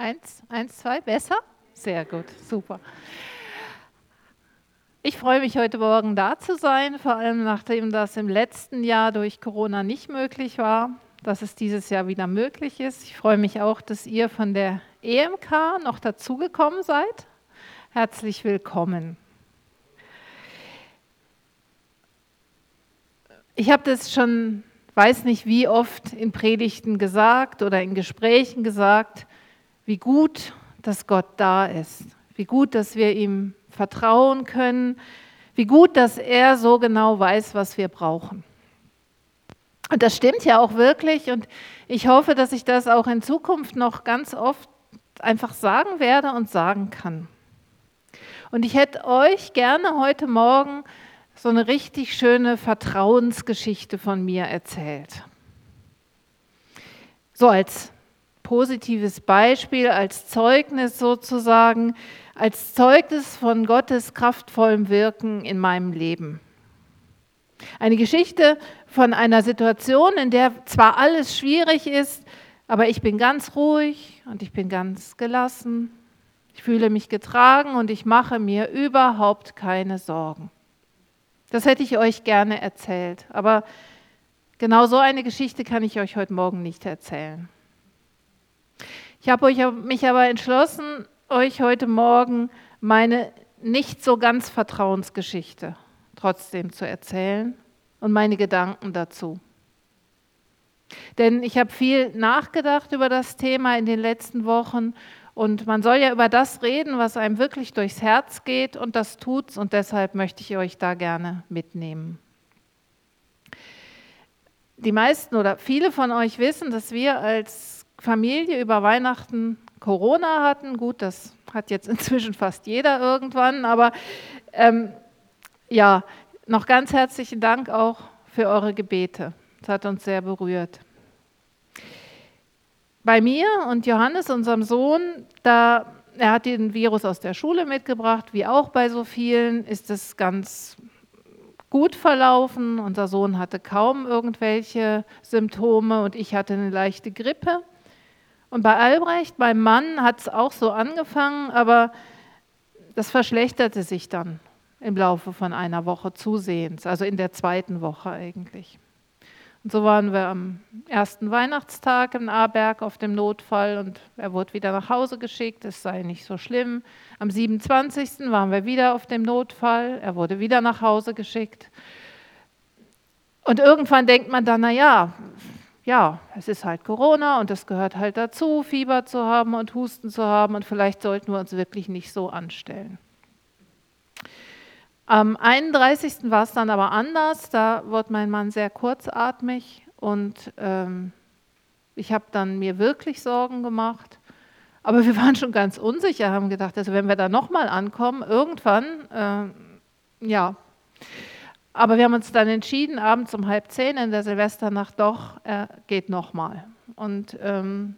Eins, eins, zwei, besser? Sehr gut, super. Ich freue mich heute Morgen da zu sein, vor allem nachdem das im letzten Jahr durch Corona nicht möglich war, dass es dieses Jahr wieder möglich ist. Ich freue mich auch, dass ihr von der EMK noch dazugekommen seid. Herzlich willkommen. Ich habe das schon, weiß nicht wie oft in Predigten gesagt oder in Gesprächen gesagt, wie gut, dass Gott da ist, wie gut, dass wir ihm vertrauen können, wie gut, dass er so genau weiß, was wir brauchen. Und das stimmt ja auch wirklich und ich hoffe, dass ich das auch in Zukunft noch ganz oft einfach sagen werde und sagen kann. Und ich hätte euch gerne heute Morgen so eine richtig schöne Vertrauensgeschichte von mir erzählt. So als positives Beispiel, als Zeugnis sozusagen, als Zeugnis von Gottes kraftvollem Wirken in meinem Leben. Eine Geschichte von einer Situation, in der zwar alles schwierig ist, aber ich bin ganz ruhig und ich bin ganz gelassen. Ich fühle mich getragen und ich mache mir überhaupt keine Sorgen. Das hätte ich euch gerne erzählt, aber genau so eine Geschichte kann ich euch heute Morgen nicht erzählen. Ich habe mich aber entschlossen, euch heute Morgen meine nicht so ganz Vertrauensgeschichte trotzdem zu erzählen und meine Gedanken dazu. Denn ich habe viel nachgedacht über das Thema in den letzten Wochen und man soll ja über das reden, was einem wirklich durchs Herz geht und das tut's und deshalb möchte ich euch da gerne mitnehmen. Die meisten oder viele von euch wissen, dass wir als Familie über Weihnachten Corona hatten. Gut, das hat jetzt inzwischen fast jeder irgendwann, aber ähm, ja, noch ganz herzlichen Dank auch für eure Gebete. Das hat uns sehr berührt. Bei mir und Johannes, unserem Sohn, da er hat den Virus aus der Schule mitgebracht, wie auch bei so vielen, ist es ganz gut verlaufen. Unser Sohn hatte kaum irgendwelche Symptome und ich hatte eine leichte Grippe. Und bei Albrecht, meinem Mann, hat es auch so angefangen, aber das verschlechterte sich dann im Laufe von einer Woche zusehends, also in der zweiten Woche eigentlich. Und so waren wir am ersten Weihnachtstag in Aarberg auf dem Notfall und er wurde wieder nach Hause geschickt, es sei nicht so schlimm. Am 27. waren wir wieder auf dem Notfall, er wurde wieder nach Hause geschickt. Und irgendwann denkt man dann, naja, ja, es ist halt Corona und es gehört halt dazu, Fieber zu haben und Husten zu haben und vielleicht sollten wir uns wirklich nicht so anstellen. Am 31. war es dann aber anders, da wurde mein Mann sehr kurzatmig und ähm, ich habe dann mir wirklich Sorgen gemacht. Aber wir waren schon ganz unsicher, haben gedacht, also wenn wir da nochmal ankommen, irgendwann, äh, ja. Aber wir haben uns dann entschieden, abends um halb zehn in der Silvesternacht doch, er geht nochmal. Und ähm,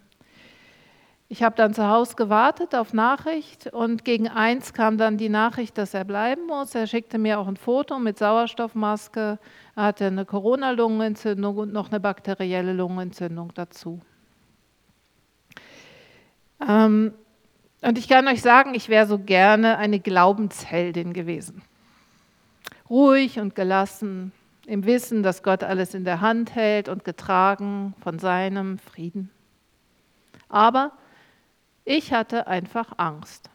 ich habe dann zu Hause gewartet auf Nachricht und gegen eins kam dann die Nachricht, dass er bleiben muss. Er schickte mir auch ein Foto mit Sauerstoffmaske. Er hatte eine Corona-Lungenentzündung und noch eine bakterielle Lungenentzündung dazu. Ähm, und ich kann euch sagen, ich wäre so gerne eine Glaubensheldin gewesen ruhig und gelassen, im Wissen, dass Gott alles in der Hand hält und getragen von seinem Frieden. Aber ich hatte einfach Angst.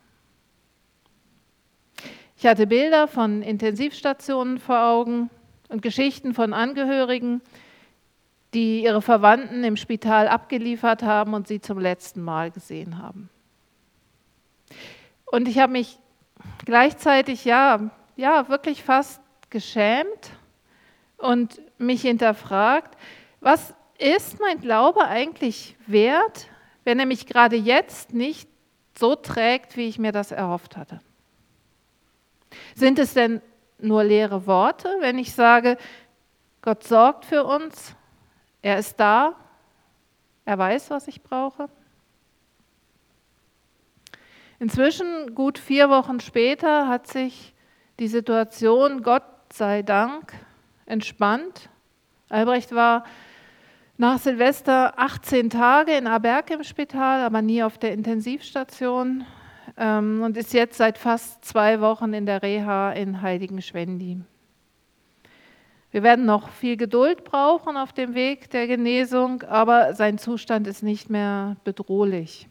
Ich hatte Bilder von Intensivstationen vor Augen und Geschichten von Angehörigen, die ihre Verwandten im Spital abgeliefert haben und sie zum letzten Mal gesehen haben. Und ich habe mich gleichzeitig, ja, ja, wirklich fast geschämt und mich hinterfragt, was ist mein Glaube eigentlich wert, wenn er mich gerade jetzt nicht so trägt, wie ich mir das erhofft hatte? Sind es denn nur leere Worte, wenn ich sage, Gott sorgt für uns, er ist da, er weiß, was ich brauche? Inzwischen, gut vier Wochen später, hat sich die Situation Gott sei Dank entspannt. Albrecht war Nach Silvester 18 Tage in Aberg im Spital, aber nie auf der Intensivstation ähm, und ist jetzt seit fast zwei Wochen in der Reha in Heiligenschwendi. Wir werden noch viel Geduld brauchen auf dem Weg der Genesung, aber sein Zustand ist nicht mehr bedrohlich.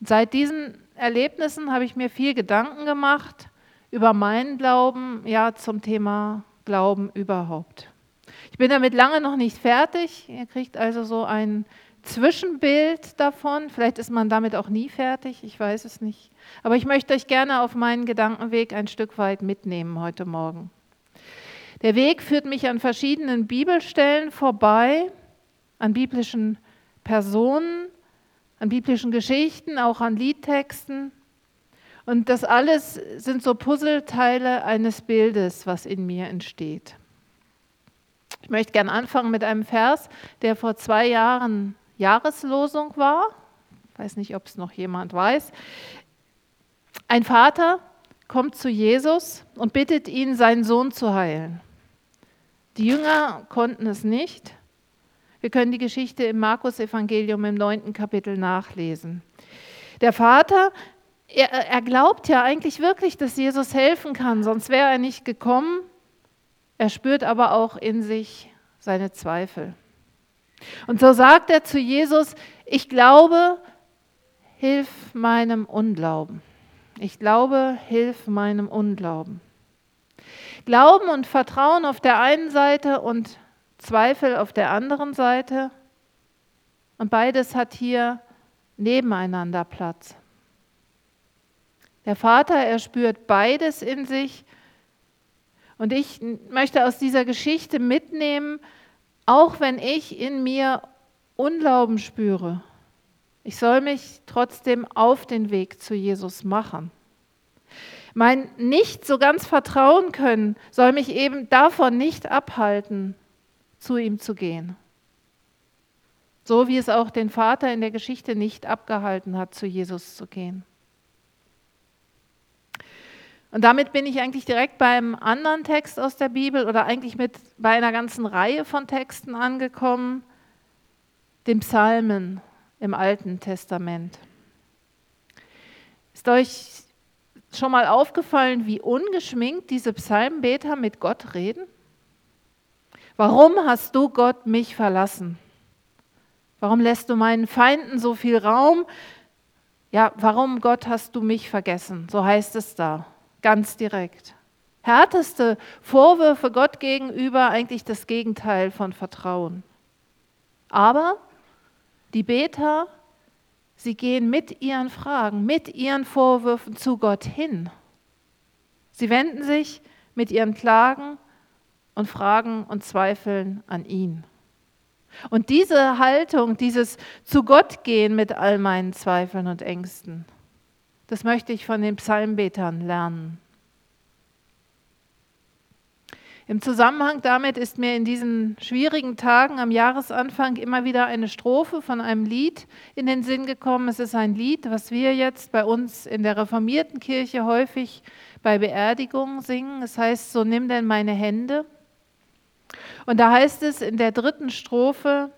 Und seit diesen Erlebnissen habe ich mir viel Gedanken gemacht über meinen Glauben, ja zum Thema Glauben überhaupt. Ich bin damit lange noch nicht fertig. Ihr kriegt also so ein Zwischenbild davon. Vielleicht ist man damit auch nie fertig, ich weiß es nicht. Aber ich möchte euch gerne auf meinen Gedankenweg ein Stück weit mitnehmen heute Morgen. Der Weg führt mich an verschiedenen Bibelstellen vorbei, an biblischen Personen, an biblischen Geschichten, auch an Liedtexten. Und das alles sind so Puzzleteile eines Bildes, was in mir entsteht. Ich möchte gerne anfangen mit einem Vers, der vor zwei Jahren Jahreslosung war. Ich weiß nicht, ob es noch jemand weiß. Ein Vater kommt zu Jesus und bittet ihn, seinen Sohn zu heilen. Die Jünger konnten es nicht. Wir können die Geschichte im Markus-Evangelium im neunten Kapitel nachlesen. Der Vater, er, er glaubt ja eigentlich wirklich, dass Jesus helfen kann, sonst wäre er nicht gekommen. Er spürt aber auch in sich seine Zweifel. Und so sagt er zu Jesus, ich glaube, hilf meinem Unglauben. Ich glaube, hilf meinem Unglauben. Glauben und Vertrauen auf der einen Seite und Zweifel auf der anderen Seite. Und beides hat hier nebeneinander Platz. Der Vater, er spürt beides in sich und ich möchte aus dieser Geschichte mitnehmen, auch wenn ich in mir Unglauben spüre, ich soll mich trotzdem auf den Weg zu Jesus machen. Mein nicht so ganz vertrauen können soll mich eben davon nicht abhalten, zu ihm zu gehen. So wie es auch den Vater in der Geschichte nicht abgehalten hat, zu Jesus zu gehen. Und damit bin ich eigentlich direkt beim anderen Text aus der Bibel oder eigentlich mit bei einer ganzen Reihe von Texten angekommen, dem Psalmen im Alten Testament. Ist euch schon mal aufgefallen, wie ungeschminkt diese Psalmbeter mit Gott reden? Warum hast du Gott mich verlassen? Warum lässt du meinen Feinden so viel Raum? Ja, warum Gott hast du mich vergessen? So heißt es da ganz direkt. Härteste Vorwürfe Gott gegenüber, eigentlich das Gegenteil von Vertrauen. Aber die Beter, sie gehen mit ihren Fragen, mit ihren Vorwürfen zu Gott hin. Sie wenden sich mit ihren Klagen und Fragen und Zweifeln an ihn. Und diese Haltung, dieses zu Gott gehen mit all meinen Zweifeln und Ängsten, das möchte ich von den Psalmbetern lernen. Im Zusammenhang damit ist mir in diesen schwierigen Tagen am Jahresanfang immer wieder eine Strophe von einem Lied in den Sinn gekommen. Es ist ein Lied, was wir jetzt bei uns in der reformierten Kirche häufig bei Beerdigungen singen. Es heißt, so nimm denn meine Hände. Und da heißt es in der dritten Strophe,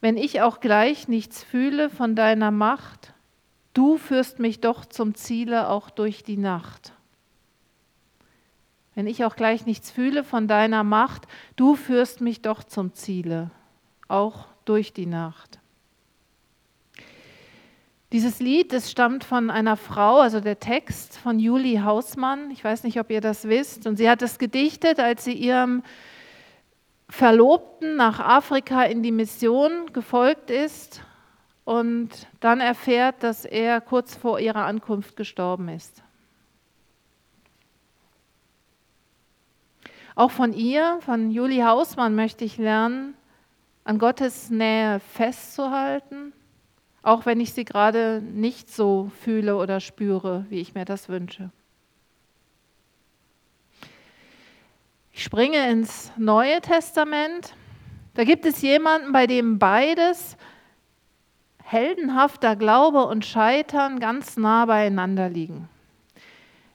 wenn ich auch gleich nichts fühle von deiner Macht, Du führst mich doch zum Ziele auch durch die Nacht. Wenn ich auch gleich nichts fühle von deiner Macht, du führst mich doch zum Ziele, auch durch die Nacht. Dieses Lied, das stammt von einer Frau, also der Text von Julie Hausmann. Ich weiß nicht, ob ihr das wisst. Und sie hat es gedichtet, als sie ihrem Verlobten nach Afrika in die Mission gefolgt ist und dann erfährt, dass er kurz vor ihrer Ankunft gestorben ist. Auch von ihr, von Julie Hausmann, möchte ich lernen, an Gottes Nähe festzuhalten, auch wenn ich sie gerade nicht so fühle oder spüre, wie ich mir das wünsche. Ich springe ins Neue Testament. Da gibt es jemanden, bei dem beides heldenhafter Glaube und Scheitern ganz nah beieinander liegen.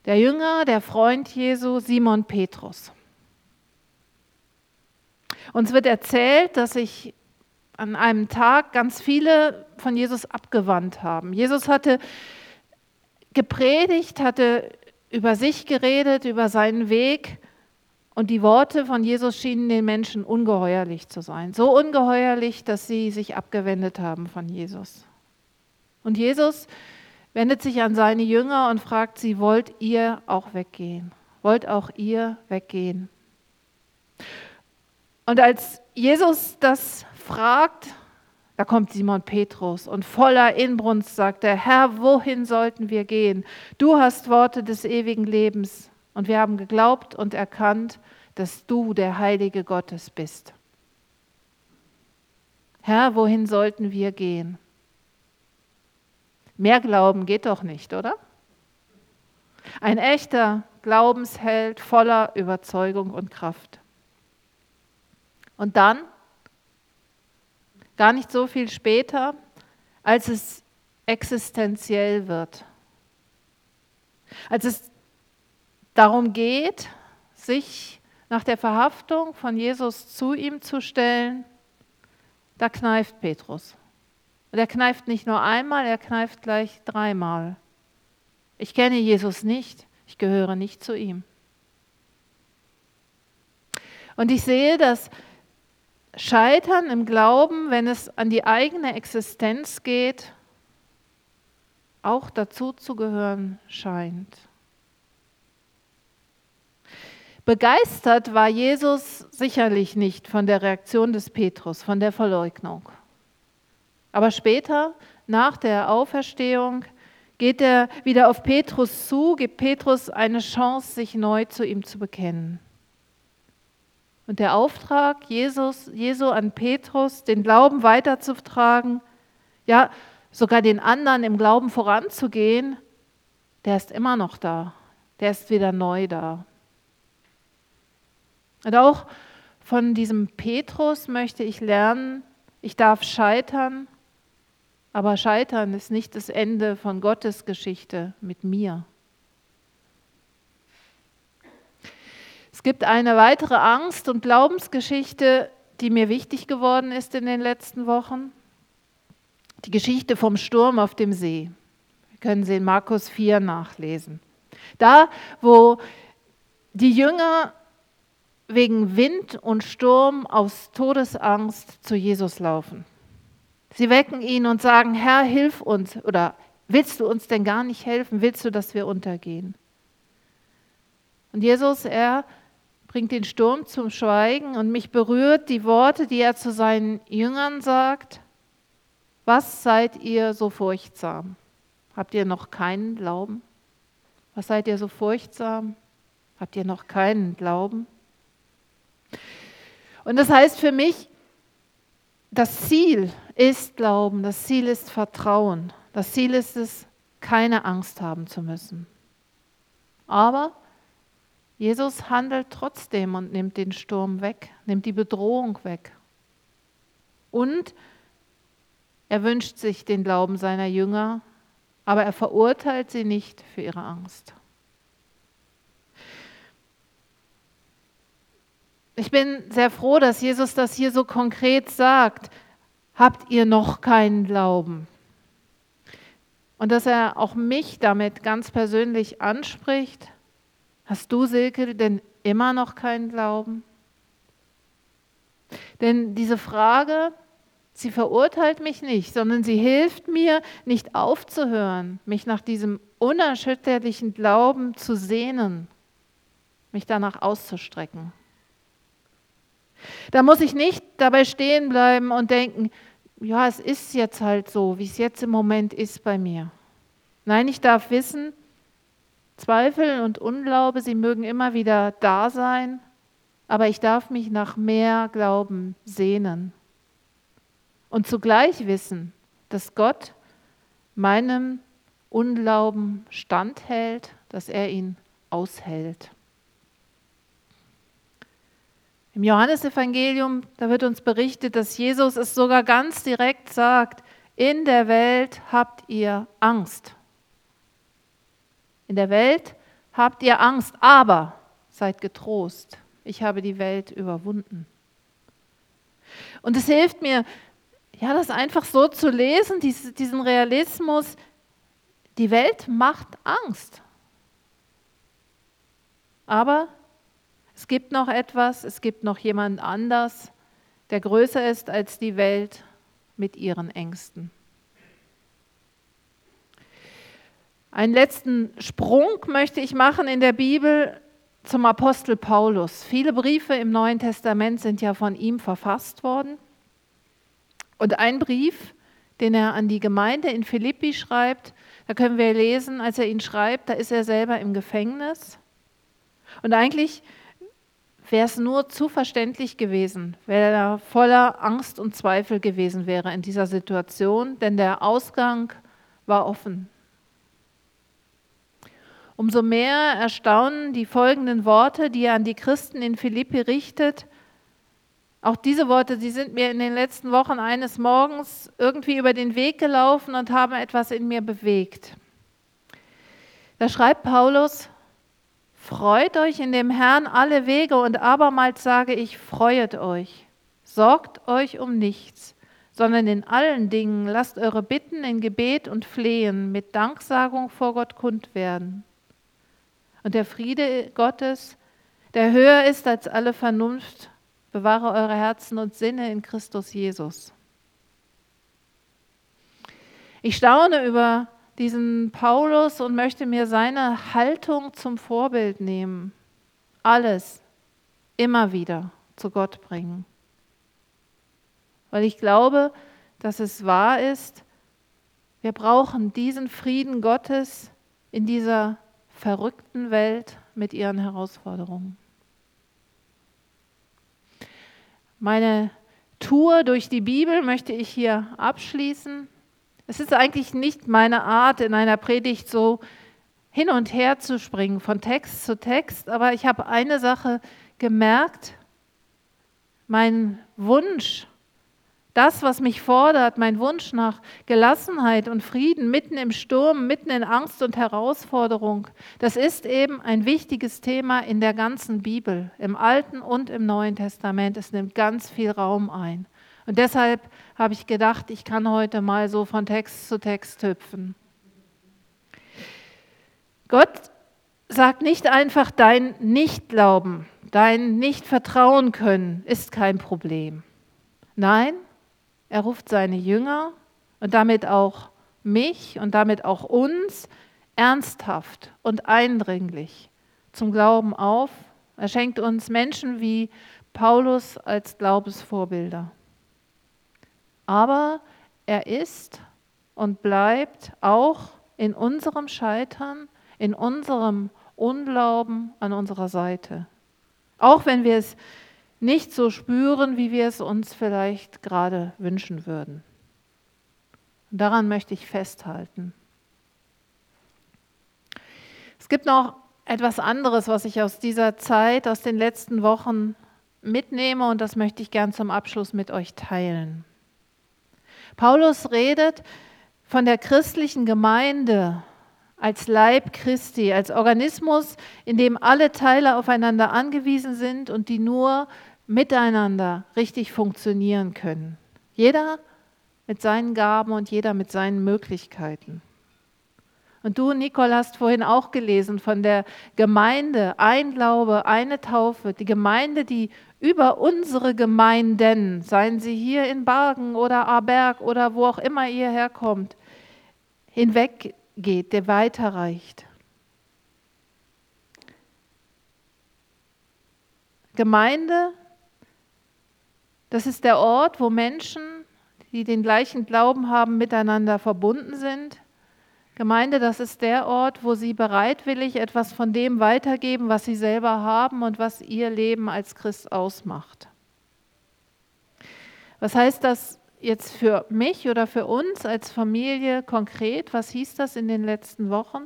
Der Jünger, der Freund Jesu, Simon Petrus. Uns wird erzählt, dass sich an einem Tag ganz viele von Jesus abgewandt haben. Jesus hatte gepredigt, hatte über sich geredet, über seinen Weg und die Worte von Jesus schienen den Menschen ungeheuerlich zu sein. So ungeheuerlich, dass sie sich abgewendet haben von Jesus. Und Jesus wendet sich an seine Jünger und fragt sie, wollt ihr auch weggehen? Wollt auch ihr weggehen? Und als Jesus das fragt, da kommt Simon Petrus und voller Inbrunst sagt er, Herr, wohin sollten wir gehen? Du hast Worte des ewigen Lebens und wir haben geglaubt und erkannt, dass du der Heilige Gottes bist. Herr, wohin sollten wir gehen? Mehr Glauben geht doch nicht, oder? Ein echter Glaubensheld voller Überzeugung und Kraft. Und dann, gar nicht so viel später, als es existenziell wird, als es darum geht, sich nach der Verhaftung von Jesus zu ihm zu stellen, da kneift Petrus. Und er kneift nicht nur einmal, er kneift gleich dreimal. Ich kenne Jesus nicht, ich gehöre nicht zu ihm. Und ich sehe, dass Scheitern im Glauben, wenn es an die eigene Existenz geht, auch dazu zu gehören scheint. Begeistert war Jesus sicherlich nicht von der Reaktion des Petrus, von der Verleugnung. Aber später, nach der Auferstehung, geht er wieder auf Petrus zu, gibt Petrus eine Chance, sich neu zu ihm zu bekennen. Und der Auftrag Jesus, Jesu an Petrus, den Glauben weiterzutragen, ja, sogar den anderen im Glauben voranzugehen, der ist immer noch da. Der ist wieder neu da. Und auch von diesem Petrus möchte ich lernen, ich darf scheitern, aber scheitern ist nicht das Ende von Gottes Geschichte mit mir. Es gibt eine weitere Angst- und Glaubensgeschichte, die mir wichtig geworden ist in den letzten Wochen. Die Geschichte vom Sturm auf dem See. Wir können sie in Markus 4 nachlesen. Da, wo die Jünger wegen Wind und Sturm aus Todesangst zu Jesus laufen. Sie wecken ihn und sagen, Herr, hilf uns oder willst du uns denn gar nicht helfen? Willst du, dass wir untergehen? Und Jesus, er bringt den Sturm zum Schweigen und mich berührt die Worte, die er zu seinen Jüngern sagt. Was seid ihr so furchtsam? Habt ihr noch keinen Glauben? Was seid ihr so furchtsam? Habt ihr noch keinen Glauben? Und das heißt für mich, das Ziel ist Glauben, das Ziel ist Vertrauen, das Ziel ist es, keine Angst haben zu müssen. Aber Jesus handelt trotzdem und nimmt den Sturm weg, nimmt die Bedrohung weg. Und er wünscht sich den Glauben seiner Jünger, aber er verurteilt sie nicht für ihre Angst. Ich bin sehr froh, dass Jesus das hier so konkret sagt. Habt ihr noch keinen Glauben? Und dass er auch mich damit ganz persönlich anspricht. Hast du, Silke, denn immer noch keinen Glauben? Denn diese Frage, sie verurteilt mich nicht, sondern sie hilft mir, nicht aufzuhören, mich nach diesem unerschütterlichen Glauben zu sehnen, mich danach auszustrecken. Da muss ich nicht dabei stehen bleiben und denken, ja, es ist jetzt halt so, wie es jetzt im Moment ist bei mir. Nein, ich darf wissen, Zweifel und Unglaube, sie mögen immer wieder da sein, aber ich darf mich nach mehr Glauben sehnen. Und zugleich wissen, dass Gott meinem Unglauben standhält, dass er ihn aushält. Im Johannesevangelium, da wird uns berichtet, dass Jesus es sogar ganz direkt sagt, in der Welt habt ihr Angst. In der Welt habt ihr Angst, aber seid getrost, ich habe die Welt überwunden. Und es hilft mir, ja, das einfach so zu lesen, diesen Realismus. Die Welt macht Angst. Aber es gibt noch etwas, es gibt noch jemand anders, der größer ist als die Welt mit ihren Ängsten. Einen letzten Sprung möchte ich machen in der Bibel zum Apostel Paulus. Viele Briefe im Neuen Testament sind ja von ihm verfasst worden. Und ein Brief, den er an die Gemeinde in Philippi schreibt, da können wir lesen, als er ihn schreibt, da ist er selber im Gefängnis. Und eigentlich wäre es nur zu verständlich gewesen, wenn er voller Angst und Zweifel gewesen wäre in dieser Situation, denn der Ausgang war offen. Umso mehr erstaunen die folgenden Worte, die er an die Christen in Philippi richtet. Auch diese Worte, die sind mir in den letzten Wochen eines Morgens irgendwie über den Weg gelaufen und haben etwas in mir bewegt. Da schreibt Paulus, Freut euch in dem Herrn alle Wege und abermals sage ich, freuet euch. Sorgt euch um nichts, sondern in allen Dingen lasst eure Bitten in Gebet und Flehen mit Danksagung vor Gott kund werden. Und der Friede Gottes, der höher ist als alle Vernunft, bewahre eure Herzen und Sinne in Christus Jesus. Ich staune über diesen Paulus und möchte mir seine Haltung zum Vorbild nehmen. Alles immer wieder zu Gott bringen. Weil ich glaube, dass es wahr ist, wir brauchen diesen Frieden Gottes in dieser verrückten Welt mit ihren Herausforderungen. Meine Tour durch die Bibel möchte ich hier abschließen. Es ist eigentlich nicht meine Art, in einer Predigt so hin und her zu springen, von Text zu Text, aber ich habe eine Sache gemerkt, mein Wunsch, das, was mich fordert, mein Wunsch nach Gelassenheit und Frieden mitten im Sturm, mitten in Angst und Herausforderung, das ist eben ein wichtiges Thema in der ganzen Bibel, im Alten und im Neuen Testament. Es nimmt ganz viel Raum ein. Und deshalb habe ich gedacht, ich kann heute mal so von Text zu Text hüpfen. Gott sagt nicht einfach, dein Nichtglauben, dein Nicht-Vertrauen können ist kein Problem. Nein, er ruft seine Jünger und damit auch mich und damit auch uns ernsthaft und eindringlich zum Glauben auf. Er schenkt uns Menschen wie Paulus als Glaubensvorbilder. Aber er ist und bleibt auch in unserem Scheitern, in unserem Unglauben an unserer Seite. Auch wenn wir es nicht so spüren, wie wir es uns vielleicht gerade wünschen würden. Und daran möchte ich festhalten. Es gibt noch etwas anderes, was ich aus dieser Zeit, aus den letzten Wochen mitnehme und das möchte ich gern zum Abschluss mit euch teilen. Paulus redet von der christlichen Gemeinde als Leib Christi, als Organismus, in dem alle Teile aufeinander angewiesen sind und die nur miteinander richtig funktionieren können. Jeder mit seinen Gaben und jeder mit seinen Möglichkeiten. Und du, Nicole, hast vorhin auch gelesen von der Gemeinde, ein Glaube, eine Taufe, die Gemeinde, die über unsere Gemeinden, seien sie hier in Bargen oder Aberg oder wo auch immer ihr herkommt, hinweggeht, der weiterreicht. Gemeinde, das ist der Ort, wo Menschen, die den gleichen Glauben haben, miteinander verbunden sind Gemeinde, das ist der Ort, wo sie bereitwillig etwas von dem weitergeben, was sie selber haben und was ihr Leben als Christ ausmacht. Was heißt das jetzt für mich oder für uns als Familie konkret? Was hieß das in den letzten Wochen?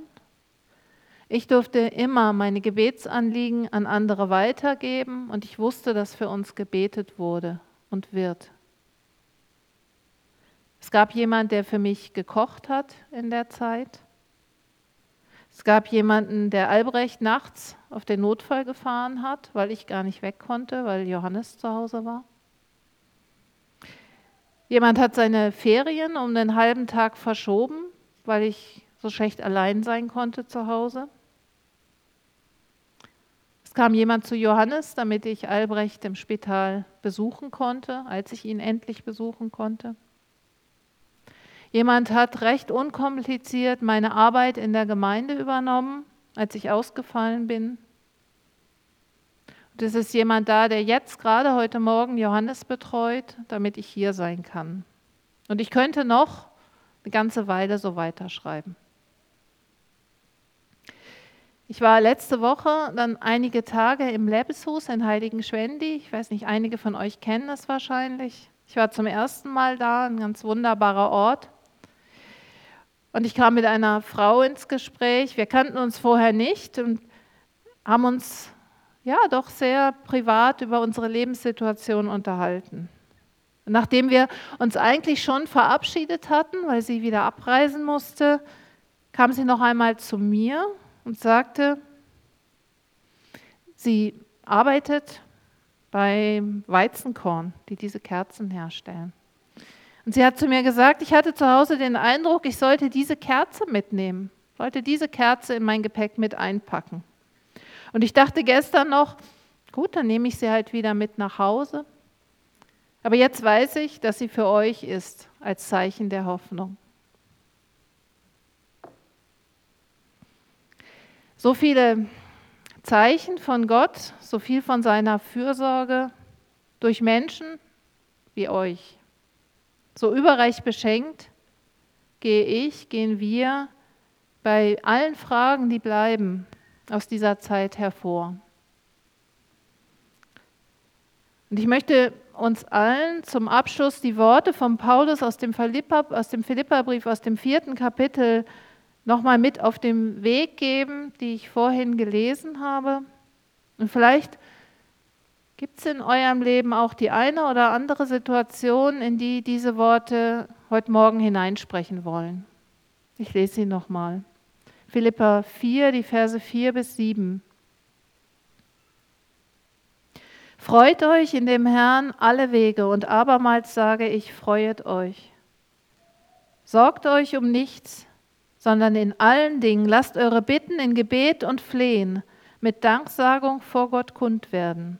Ich durfte immer meine Gebetsanliegen an andere weitergeben und ich wusste, dass für uns gebetet wurde und wird. Es gab jemand, der für mich gekocht hat in der Zeit. Es gab jemanden, der Albrecht nachts auf den Notfall gefahren hat, weil ich gar nicht weg konnte, weil Johannes zu Hause war. Jemand hat seine Ferien um einen halben Tag verschoben, weil ich so schlecht allein sein konnte zu Hause. Es kam jemand zu Johannes, damit ich Albrecht im Spital besuchen konnte, als ich ihn endlich besuchen konnte. Jemand hat recht unkompliziert meine Arbeit in der Gemeinde übernommen, als ich ausgefallen bin. Und es ist jemand da, der jetzt gerade heute Morgen Johannes betreut, damit ich hier sein kann. Und ich könnte noch eine ganze Weile so weiterschreiben. Ich war letzte Woche dann einige Tage im Lebeshus in Heiligenschwendi. Ich weiß nicht, einige von euch kennen das wahrscheinlich. Ich war zum ersten Mal da, ein ganz wunderbarer Ort. Und ich kam mit einer Frau ins Gespräch. Wir kannten uns vorher nicht und haben uns ja doch sehr privat über unsere Lebenssituation unterhalten. Und nachdem wir uns eigentlich schon verabschiedet hatten, weil sie wieder abreisen musste, kam sie noch einmal zu mir und sagte, sie arbeitet bei Weizenkorn, die diese Kerzen herstellen. Und sie hat zu mir gesagt, ich hatte zu Hause den Eindruck, ich sollte diese Kerze mitnehmen, sollte diese Kerze in mein Gepäck mit einpacken. Und ich dachte gestern noch, gut, dann nehme ich sie halt wieder mit nach Hause. Aber jetzt weiß ich, dass sie für euch ist als Zeichen der Hoffnung. So viele Zeichen von Gott, so viel von seiner Fürsorge durch Menschen wie euch. So überreich beschenkt gehe ich, gehen wir bei allen Fragen, die bleiben, aus dieser Zeit hervor. Und ich möchte uns allen zum Abschluss die Worte von Paulus aus dem, Philippa, aus dem Philipperbrief, aus dem vierten Kapitel nochmal mit auf den Weg geben, die ich vorhin gelesen habe. Und vielleicht gibt es in eurem Leben auch die eine oder andere Situation, in die diese Worte heute Morgen hineinsprechen wollen. Ich lese sie nochmal. Philippa 4, die Verse 4 bis 7. Freut euch in dem Herrn alle Wege und abermals sage ich, freuet euch. Sorgt euch um nichts, sondern in allen Dingen lasst eure Bitten in Gebet und Flehen mit Danksagung vor Gott kund werden.